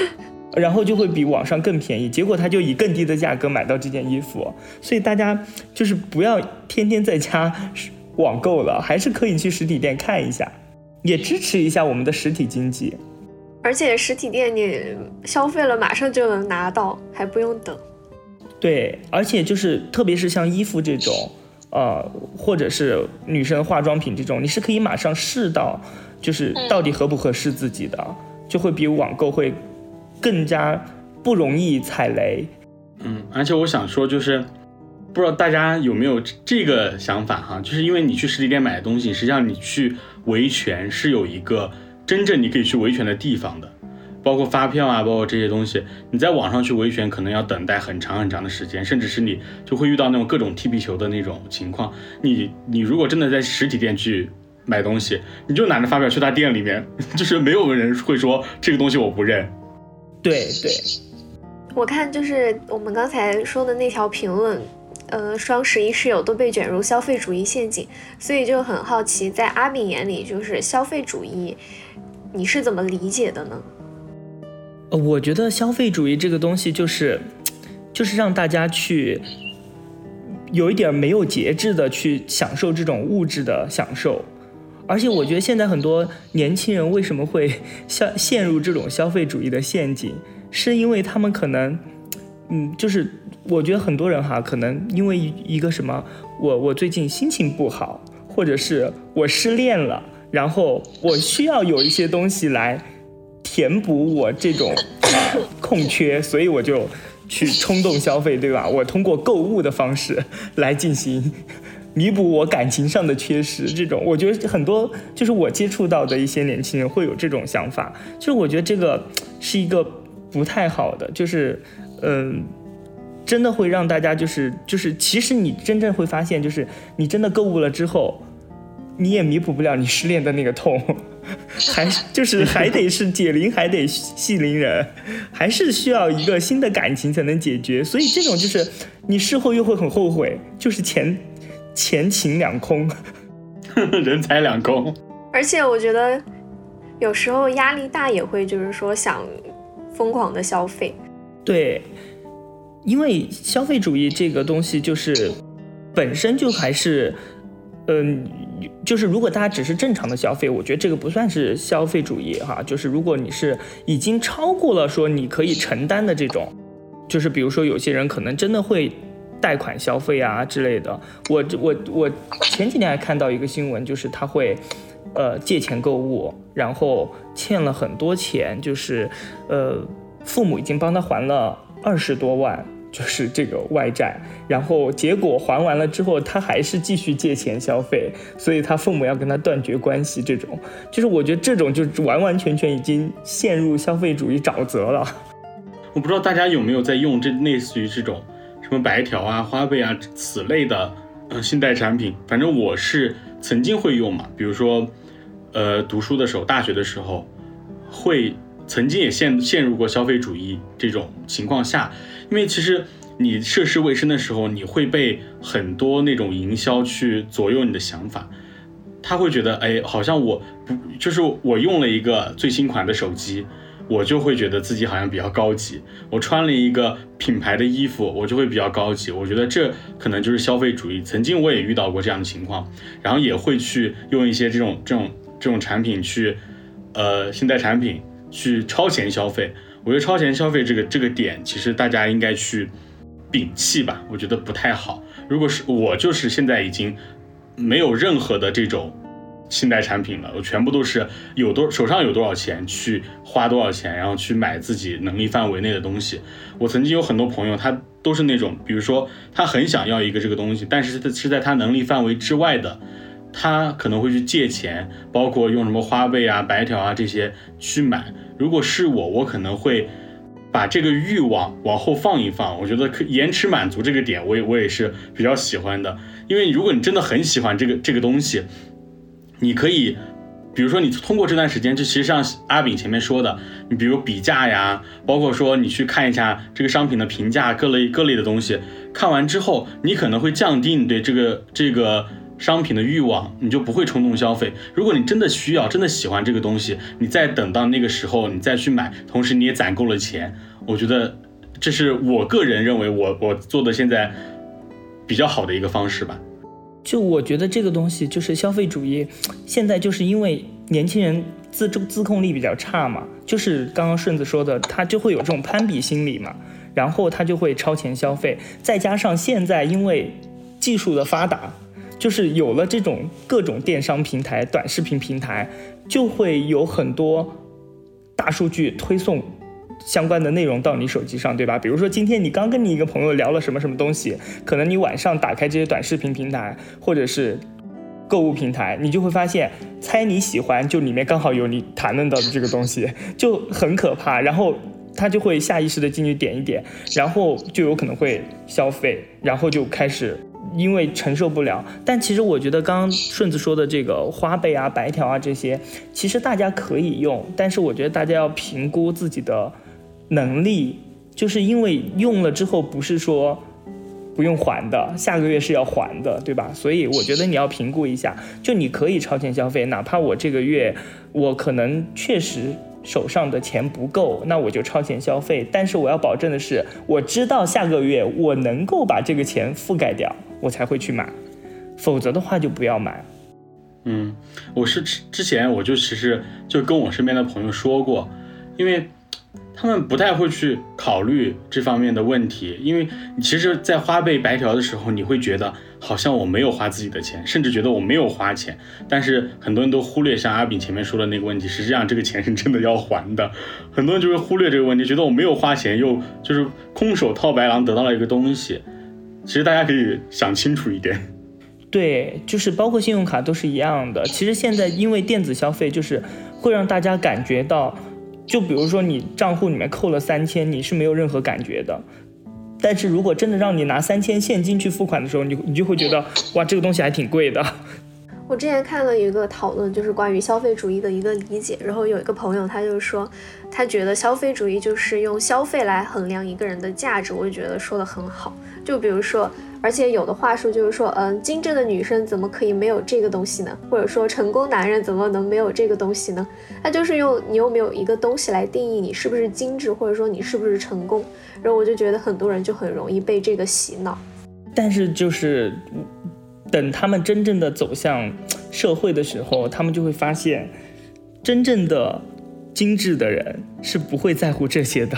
*laughs* 然后就会比网上更便宜。结果他就以更低的价格买到这件衣服，所以大家就是不要天天在家网购了，还是可以去实体店看一下，*laughs* 也支持一下我们的实体经济。而且实体店你消费了马上就能拿到，还不用等。对，而且就是特别是像衣服这种，呃，或者是女生化妆品这种，你是可以马上试到，就是到底合不合适自己的，就会比网购会更加不容易踩雷。嗯，而且我想说，就是不知道大家有没有这个想法哈，就是因为你去实体店买的东西，实际上你去维权是有一个真正你可以去维权的地方的。包括发票啊，包括这些东西，你在网上去维权，可能要等待很长很长的时间，甚至是你就会遇到那种各种踢皮球的那种情况。你你如果真的在实体店去买东西，你就拿着发票去他店里面，*laughs* 就是没有人会说这个东西我不认。对对，我看就是我们刚才说的那条评论，呃，双十一室友都被卷入消费主义陷阱，所以就很好奇，在阿敏眼里，就是消费主义，你是怎么理解的呢？呃我觉得消费主义这个东西就是，就是让大家去有一点没有节制的去享受这种物质的享受，而且我觉得现在很多年轻人为什么会 *laughs* 陷陷入这种消费主义的陷阱，是因为他们可能，嗯，就是我觉得很多人哈，可能因为一个什么，我我最近心情不好，或者是我失恋了，然后我需要有一些东西来。填补我这种空缺，所以我就去冲动消费，对吧？我通过购物的方式来进行弥补我感情上的缺失。这种我觉得很多就是我接触到的一些年轻人会有这种想法，就是我觉得这个是一个不太好的，就是嗯，真的会让大家就是就是其实你真正会发现，就是你真的购物了之后，你也弥补不了你失恋的那个痛。还就是还得是解铃还得系铃人，还是需要一个新的感情才能解决。所以这种就是你事后又会很后悔，就是前前情两空。*laughs* 人财两空。而且我觉得有时候压力大也会就是说想疯狂的消费。对，因为消费主义这个东西就是本身就还是，嗯，就是如果大家只是正常的消费，我觉得这个不算是消费主义哈。就是如果你是已经超过了说你可以承担的这种，就是比如说有些人可能真的会。贷款消费啊之类的，我我我前几天还看到一个新闻，就是他会，呃，借钱购物，然后欠了很多钱，就是，呃，父母已经帮他还了二十多万，就是这个外债，然后结果还完了之后，他还是继续借钱消费，所以他父母要跟他断绝关系，这种，就是我觉得这种就完完全全已经陷入消费主义沼泽了。我不知道大家有没有在用这类似于这种。什么白条啊、花呗啊此类的，呃，信贷产品，反正我是曾经会用嘛。比如说，呃，读书的时候，大学的时候，会曾经也陷陷入过消费主义这种情况下，因为其实你涉世未深的时候，你会被很多那种营销去左右你的想法，他会觉得，哎，好像我不就是我用了一个最新款的手机。我就会觉得自己好像比较高级，我穿了一个品牌的衣服，我就会比较高级。我觉得这可能就是消费主义。曾经我也遇到过这样的情况，然后也会去用一些这种这种这种产品去，呃，信贷产品去超前消费。我觉得超前消费这个这个点，其实大家应该去摒弃吧。我觉得不太好。如果是我，就是现在已经没有任何的这种。信贷产品了，我全部都是有多手上有多少钱去花多少钱，然后去买自己能力范围内的东西。我曾经有很多朋友，他都是那种，比如说他很想要一个这个东西，但是是在他能力范围之外的，他可能会去借钱，包括用什么花呗啊、白条啊这些去买。如果是我，我可能会把这个欲望往后放一放。我觉得可延迟满足这个点，我也我也是比较喜欢的，因为如果你真的很喜欢这个这个东西。你可以，比如说你通过这段时间，就其实像阿炳前面说的，你比如比价呀，包括说你去看一下这个商品的评价，各类各类的东西，看完之后，你可能会降低你对这个这个商品的欲望，你就不会冲动消费。如果你真的需要，真的喜欢这个东西，你再等到那个时候你再去买，同时你也攒够了钱，我觉得这是我个人认为我我做的现在比较好的一个方式吧。就我觉得这个东西就是消费主义，现在就是因为年轻人自自控力比较差嘛，就是刚刚顺子说的，他就会有这种攀比心理嘛，然后他就会超前消费，再加上现在因为技术的发达，就是有了这种各种电商平台、短视频平台，就会有很多大数据推送。相关的内容到你手机上，对吧？比如说今天你刚跟你一个朋友聊了什么什么东西，可能你晚上打开这些短视频平台或者是购物平台，你就会发现，猜你喜欢就里面刚好有你谈论到的这个东西，就很可怕。然后他就会下意识的进去点一点，然后就有可能会消费，然后就开始因为承受不了。但其实我觉得刚刚顺子说的这个花呗啊、白条啊这些，其实大家可以用，但是我觉得大家要评估自己的。能力就是因为用了之后不是说不用还的，下个月是要还的，对吧？所以我觉得你要评估一下，就你可以超前消费，哪怕我这个月我可能确实手上的钱不够，那我就超前消费。但是我要保证的是，我知道下个月我能够把这个钱覆盖掉，我才会去买，否则的话就不要买。嗯，我是之之前我就其实就跟我身边的朋友说过，因为。他们不太会去考虑这方面的问题，因为其实，在花呗白条的时候，你会觉得好像我没有花自己的钱，甚至觉得我没有花钱。但是很多人都忽略，像阿炳前面说的那个问题，实际上这个钱是真的要还的。很多人就会忽略这个问题，觉得我没有花钱，又就是空手套白狼得到了一个东西。其实大家可以想清楚一点。对，就是包括信用卡都是一样的。其实现在因为电子消费，就是会让大家感觉到。就比如说你账户里面扣了三千，你是没有任何感觉的。但是如果真的让你拿三千现金去付款的时候，你你就会觉得哇，这个东西还挺贵的。我之前看了一个讨论，就是关于消费主义的一个理解。然后有一个朋友，他就说，他觉得消费主义就是用消费来衡量一个人的价值。我就觉得说的很好。就比如说，而且有的话术就是说，嗯，精致的女生怎么可以没有这个东西呢？或者说，成功男人怎么能没有这个东西呢？那就是用你有没有一个东西来定义你是不是精致，或者说你是不是成功。然后我就觉得很多人就很容易被这个洗脑。但是就是。等他们真正的走向社会的时候，他们就会发现，真正的精致的人是不会在乎这些的。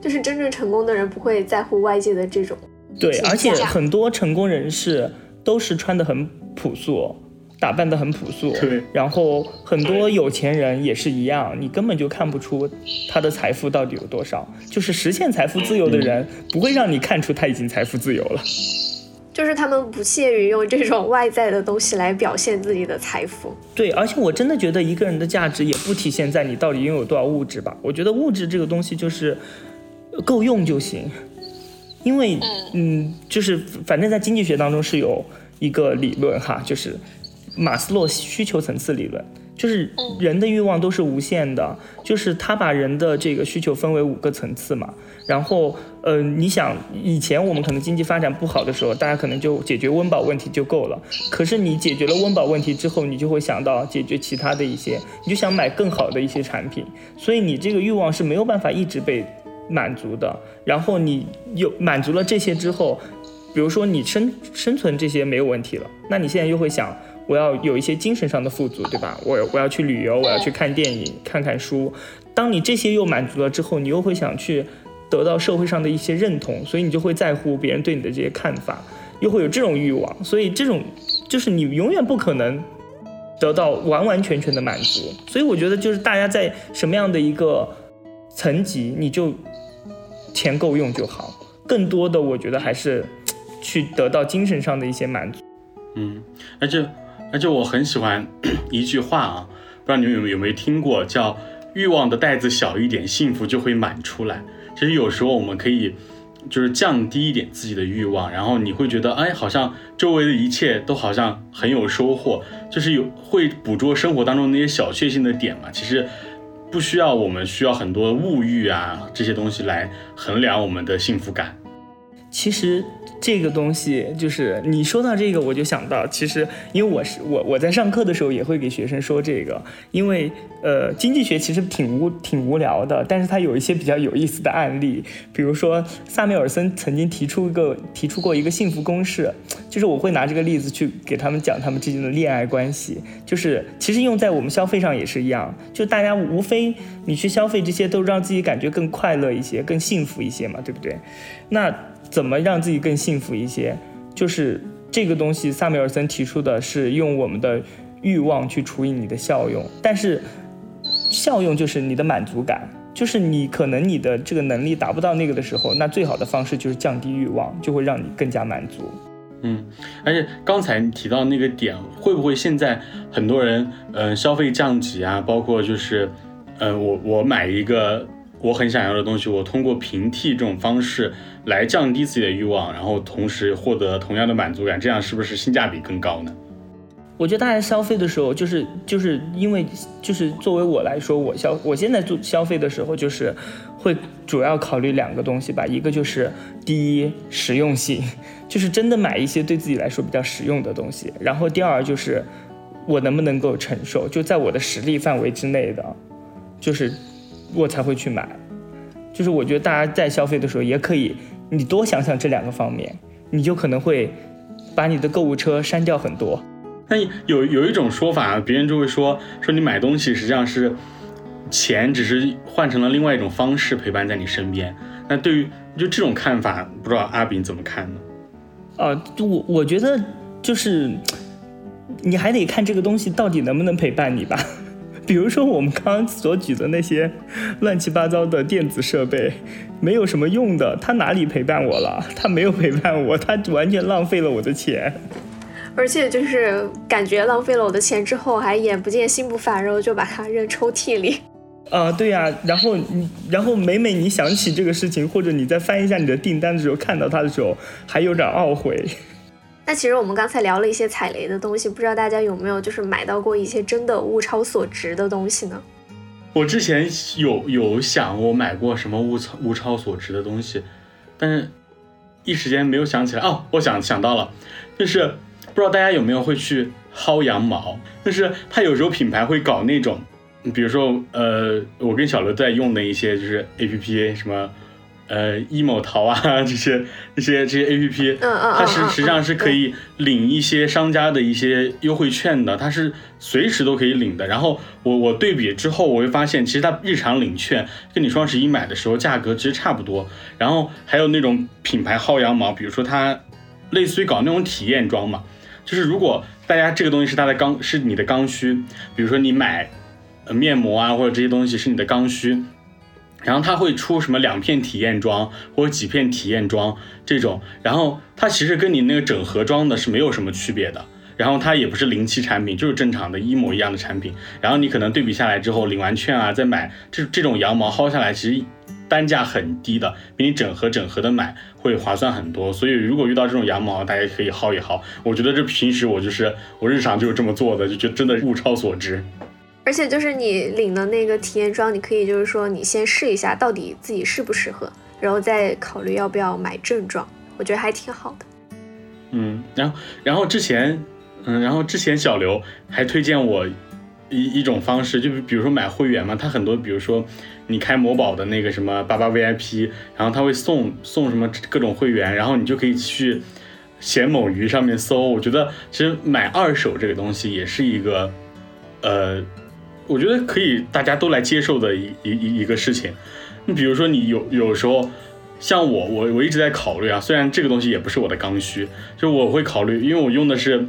就是真正成功的人不会在乎外界的这种。对，而且很多成功人士都是穿的很朴素，打扮的很朴素。对。然后很多有钱人也是一样，你根本就看不出他的财富到底有多少。就是实现财富自由的人，不会让你看出他已经财富自由了。就是他们不屑于用这种外在的东西来表现自己的财富。对，而且我真的觉得一个人的价值也不体现在你到底拥有多少物质吧。我觉得物质这个东西就是够用就行。因为，嗯，就是反正在经济学当中是有一个理论哈，就是马斯洛需求层次理论。就是人的欲望都是无限的，就是他把人的这个需求分为五个层次嘛。然后，呃，你想以前我们可能经济发展不好的时候，大家可能就解决温饱问题就够了。可是你解决了温饱问题之后，你就会想到解决其他的一些，你就想买更好的一些产品。所以你这个欲望是没有办法一直被满足的。然后你有满足了这些之后，比如说你生生存这些没有问题了，那你现在又会想。我要有一些精神上的富足，对吧？我我要去旅游，我要去看电影、看看书。当你这些又满足了之后，你又会想去得到社会上的一些认同，所以你就会在乎别人对你的这些看法，又会有这种欲望。所以这种就是你永远不可能得到完完全全的满足。所以我觉得就是大家在什么样的一个层级，你就钱够用就好。更多的，我觉得还是去得到精神上的一些满足。嗯，而且。而且我很喜欢 *coughs* 一句话啊，不知道你们有有没有听过，叫“欲望的袋子小一点，幸福就会满出来”。其实有时候我们可以就是降低一点自己的欲望，然后你会觉得，哎，好像周围的一切都好像很有收获，就是有会捕捉生活当中那些小确幸的点嘛。其实不需要我们需要很多物欲啊这些东西来衡量我们的幸福感。其实。这个东西就是你说到这个，我就想到，其实因为我是我我在上课的时候也会给学生说这个，因为呃经济学其实挺无挺无聊的，但是它有一些比较有意思的案例，比如说萨缪尔森曾经提出一个提出过一个幸福公式，就是我会拿这个例子去给他们讲他们之间的恋爱关系，就是其实用在我们消费上也是一样，就大家无非你去消费这些都让自己感觉更快乐一些，更幸福一些嘛，对不对？那。怎么让自己更幸福一些？就是这个东西，萨缪尔森提出的是用我们的欲望去除以你的效用，但是效用就是你的满足感，就是你可能你的这个能力达不到那个的时候，那最好的方式就是降低欲望，就会让你更加满足。嗯，而且刚才你提到那个点，会不会现在很多人嗯消费降级啊，包括就是嗯我我买一个。我很想要的东西，我通过平替这种方式来降低自己的欲望，然后同时获得同样的满足感，这样是不是性价比更高呢？我觉得大家消费的时候，就是就是因为就是作为我来说，我消我现在做消费的时候，就是会主要考虑两个东西吧，一个就是第一实用性，就是真的买一些对自己来说比较实用的东西，然后第二就是我能不能够承受，就在我的实力范围之内的，就是。我才会去买，就是我觉得大家在消费的时候也可以，你多想想这两个方面，你就可能会把你的购物车删掉很多。那有有一种说法，别人就会说说你买东西实际上是钱只是换成了另外一种方式陪伴在你身边。那对于就这种看法，不知道阿炳怎么看呢？啊，我我觉得就是你还得看这个东西到底能不能陪伴你吧。*laughs* 比如说我们刚刚所举的那些乱七八糟的电子设备，没有什么用的，它哪里陪伴我了？它没有陪伴我，它完全浪费了我的钱。而且就是感觉浪费了我的钱之后，还眼不见心不烦，然后就把它扔抽屉里。*laughs* 啊，对呀，然后你，然后每每你想起这个事情，或者你在翻一下你的订单的时候，看到它的时候，还有点懊悔。*laughs* 那其实我们刚才聊了一些踩雷的东西，不知道大家有没有就是买到过一些真的物超所值的东西呢？我之前有有想我买过什么物超物超所值的东西，但是一时间没有想起来。哦，我想想到了，就是不知道大家有没有会去薅羊毛，就是他有时候品牌会搞那种，比如说呃，我跟小刘在用的一些就是 A P P 什么。呃，emo 淘啊，*laughs* 这些这些这些 A P P，嗯嗯，它是实际上是可以领一些商家的一些优惠券的，它是随时都可以领的。然后我我对比之后，我会发现其实它日常领券跟你双十一买的时候价格其实差不多。然后还有那种品牌薅羊毛，比如说它类似于搞那种体验装嘛，就是如果大家这个东西是它的刚是你的刚需，比如说你买呃面膜啊或者这些东西是你的刚需。然后它会出什么两片体验装或者几片体验装这种，然后它其实跟你那个整盒装的是没有什么区别的，然后它也不是临期产品，就是正常的一模一样的产品。然后你可能对比下来之后，领完券啊再买这这种羊毛薅下来，其实单价很低的，比你整盒整盒的买会划算很多。所以如果遇到这种羊毛，大家可以薅一薅。我觉得这平时我就是我日常就是这么做的，就觉得真的物超所值。而且就是你领的那个体验装，你可以就是说你先试一下到底自己适不适合，然后再考虑要不要买正装，我觉得还挺好的。嗯，然后然后之前，嗯，然后之前小刘还推荐我一一种方式，就是比如说买会员嘛，他很多比如说你开某宝的那个什么八八 VIP，然后他会送送什么各种会员，然后你就可以去闲某鱼上面搜。我觉得其实买二手这个东西也是一个，呃。我觉得可以，大家都来接受的一一一一个事情。你比如说，你有有时候，像我，我我一直在考虑啊。虽然这个东西也不是我的刚需，就我会考虑，因为我用的是，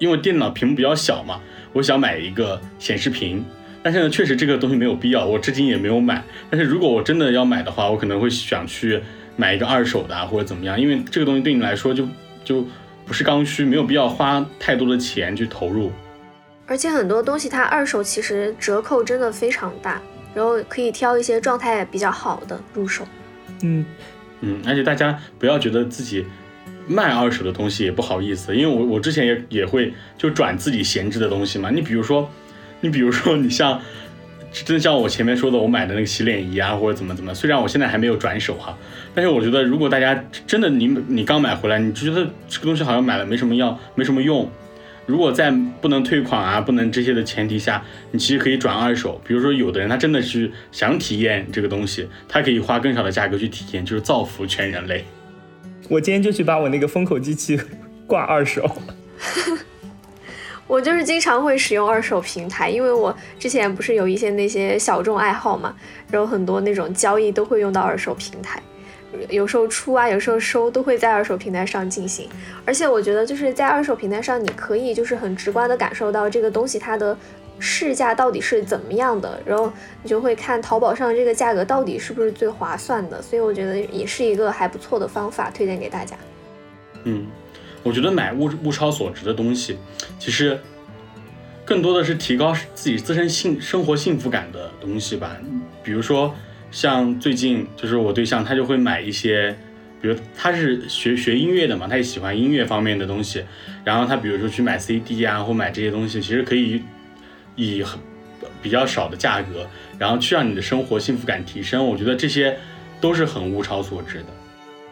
因为电脑屏幕比较小嘛，我想买一个显示屏。但是呢，确实这个东西没有必要，我至今也没有买。但是如果我真的要买的话，我可能会想去买一个二手的或者怎么样，因为这个东西对你来说就就不是刚需，没有必要花太多的钱去投入。而且很多东西它二手其实折扣真的非常大，然后可以挑一些状态比较好的入手。嗯嗯，而且大家不要觉得自己卖二手的东西也不好意思，因为我我之前也也会就转自己闲置的东西嘛。你比如说，你比如说你像真的像我前面说的，我买的那个洗脸仪啊，或者怎么怎么，虽然我现在还没有转手哈，但是我觉得如果大家真的你你刚买回来，你就觉得这个东西好像买了没什么要没什么用。如果在不能退款啊、不能这些的前提下，你其实可以转二手。比如说，有的人他真的是想体验这个东西，他可以花更少的价格去体验，就是造福全人类。我今天就去把我那个封口机器 *laughs* 挂二手。*laughs* 我就是经常会使用二手平台，因为我之前不是有一些那些小众爱好嘛，然后很多那种交易都会用到二手平台。有时候出啊，有时候收，都会在二手平台上进行。而且我觉得就是在二手平台上，你可以就是很直观的感受到这个东西它的市价到底是怎么样的，然后你就会看淘宝上这个价格到底是不是最划算的。所以我觉得也是一个还不错的方法，推荐给大家。嗯，我觉得买物物超所值的东西，其实更多的是提高自己自身幸生活幸福感的东西吧，比如说。像最近就是我对象，他就会买一些，比如他是学学音乐的嘛，他也喜欢音乐方面的东西，然后他比如说去买 CD 啊，或买这些东西，其实可以以很比较少的价格，然后去让你的生活幸福感提升。我觉得这些都是很物超所值的。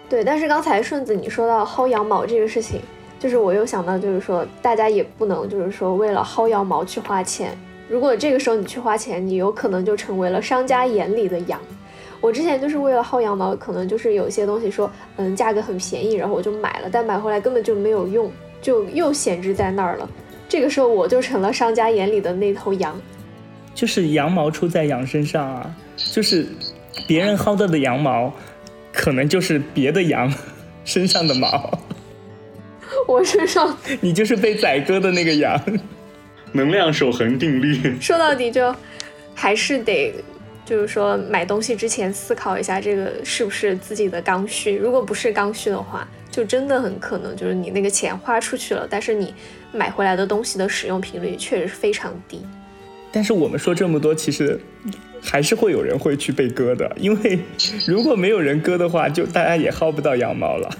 对，但是刚才顺子你说到薅羊毛这个事情，就是我又想到，就是说大家也不能就是说为了薅羊毛去花钱。如果这个时候你去花钱，你有可能就成为了商家眼里的羊。我之前就是为了薅羊毛，可能就是有些东西说，嗯，价格很便宜，然后我就买了，但买回来根本就没有用，就又闲置在那儿了。这个时候我就成了商家眼里的那头羊。就是羊毛出在羊身上啊，就是别人薅到的羊毛，可能就是别的羊身上的毛。我身上，你就是被宰割的那个羊。能量守恒定律，说到底就还是得，就是说买东西之前思考一下这个是不是自己的刚需。如果不是刚需的话，就真的很可能就是你那个钱花出去了，但是你买回来的东西的使用频率确实是非常低。但是我们说这么多，其实还是会有人会去被割的，因为如果没有人割的话，就大家也薅不到羊毛了。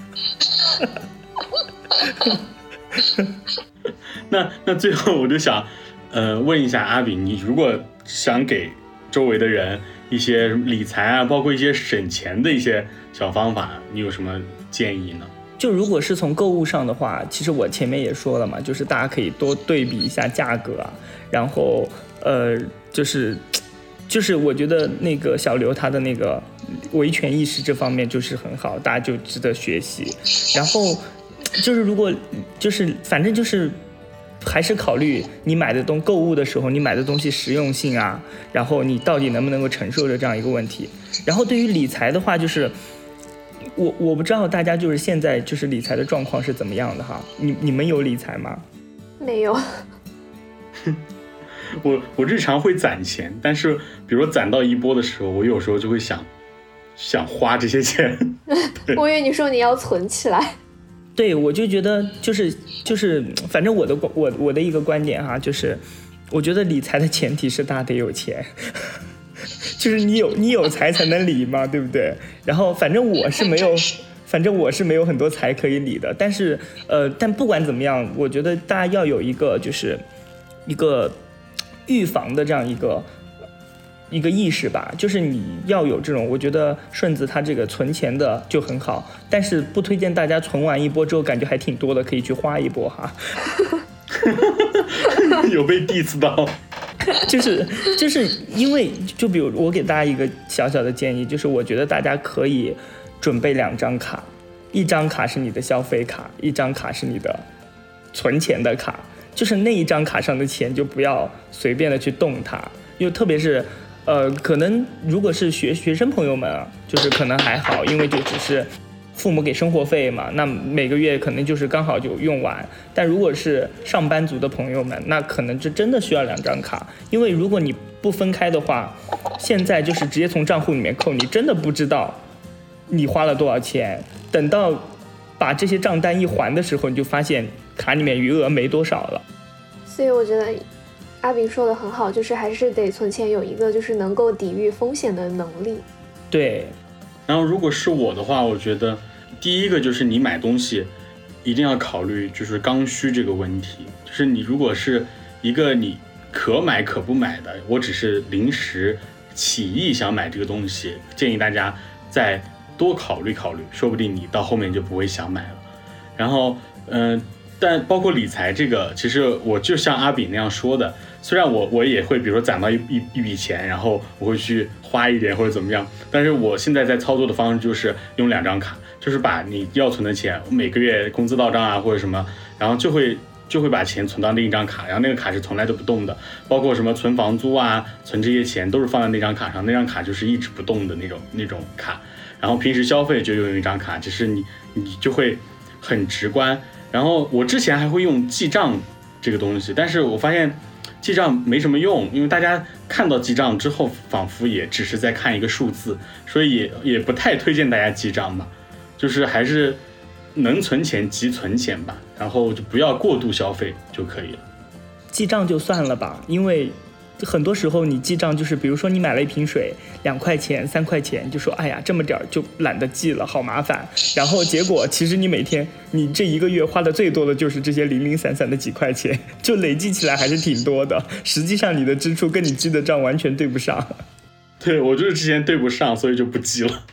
*laughs* 那那最后我就想，呃，问一下阿炳，你如果想给周围的人一些理财啊，包括一些省钱的一些小方法，你有什么建议呢？就如果是从购物上的话，其实我前面也说了嘛，就是大家可以多对比一下价格啊，然后呃，就是 *tsk* 就是我觉得那个小刘他的那个维权意识这方面就是很好，大家就值得学习。然后就是如果就是反正就是还是考虑你买的东购物的时候，你买的东西实用性啊，然后你到底能不能够承受着这样一个问题。然后对于理财的话，就是。我我不知道大家就是现在就是理财的状况是怎么样的哈？你你们有理财吗？没有。*laughs* 我我日常会攒钱，但是比如说攒到一波的时候，我有时候就会想想花这些钱。*laughs* 我以为你说你要存起来。*laughs* 对，我就觉得就是就是，反正我的我我的一个观点哈，就是我觉得理财的前提是大家得有钱。就是你有你有财才能理嘛，对不对？然后反正我是没有，反正我是没有很多财可以理的。但是呃，但不管怎么样，我觉得大家要有一个就是一个预防的这样一个一个意识吧。就是你要有这种，我觉得顺子他这个存钱的就很好，但是不推荐大家存完一波之后感觉还挺多的，可以去花一波哈。*laughs* 有被 diss 到。*laughs* 就是就是因为，就比如我给大家一个小小的建议，就是我觉得大家可以准备两张卡，一张卡是你的消费卡，一张卡是你的存钱的卡。就是那一张卡上的钱就不要随便的去动它，因为特别是，呃，可能如果是学学生朋友们啊，就是可能还好，因为就只是。父母给生活费嘛，那每个月可能就是刚好就用完。但如果是上班族的朋友们，那可能就真的需要两张卡，因为如果你不分开的话，现在就是直接从账户里面扣，你真的不知道你花了多少钱。等到把这些账单一还的时候，你就发现卡里面余额没多少了。所以我觉得阿炳说的很好，就是还是得存钱，有一个就是能够抵御风险的能力。对。然后如果是我的话，我觉得。第一个就是你买东西，一定要考虑就是刚需这个问题。就是你如果是一个你可买可不买的，我只是临时起意想买这个东西，建议大家再多考虑考虑，说不定你到后面就不会想买了。然后，嗯，但包括理财这个，其实我就像阿炳那样说的，虽然我我也会，比如说攒到一一一笔钱，然后我会去花一点或者怎么样，但是我现在在操作的方式就是用两张卡。就是把你要存的钱，每个月工资到账啊，或者什么，然后就会就会把钱存到另一张卡，然后那个卡是从来都不动的，包括什么存房租啊，存这些钱都是放在那张卡上，那张卡就是一直不动的那种那种卡。然后平时消费就用一张卡，只是你你就会很直观。然后我之前还会用记账这个东西，但是我发现记账没什么用，因为大家看到记账之后，仿佛也只是在看一个数字，所以也也不太推荐大家记账吧。就是还是能存钱即存钱吧，然后就不要过度消费就可以了。记账就算了吧，因为很多时候你记账就是，比如说你买了一瓶水，两块钱、三块钱，就说哎呀这么点儿就懒得记了，好麻烦。然后结果其实你每天你这一个月花的最多的就是这些零零散散的几块钱，就累计起来还是挺多的。实际上你的支出跟你记的账完全对不上。*laughs* 对我就是之前对不上，所以就不记了。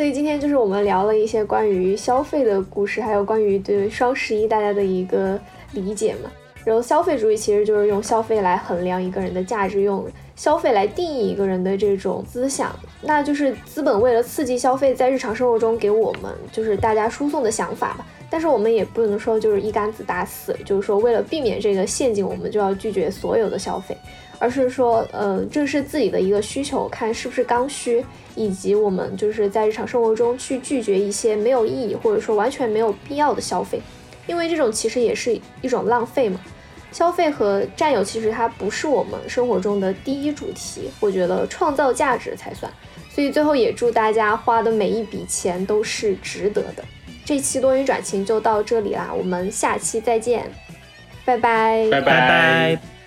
所以今天就是我们聊了一些关于消费的故事，还有关于对双十一大家的一个理解嘛。然后消费主义其实就是用消费来衡量一个人的价值，用消费来定义一个人的这种思想。那就是资本为了刺激消费，在日常生活中给我们就是大家输送的想法吧。但是我们也不能说就是一竿子打死，就是说为了避免这个陷阱，我们就要拒绝所有的消费。而是说，呃，这是自己的一个需求，看是不是刚需，以及我们就是在日常生活中去拒绝一些没有意义或者说完全没有必要的消费，因为这种其实也是一种浪费嘛。消费和占有其实它不是我们生活中的第一主题，我觉得创造价值才算。所以最后也祝大家花的每一笔钱都是值得的。这期多云转晴就到这里啦，我们下期再见，拜拜，拜拜。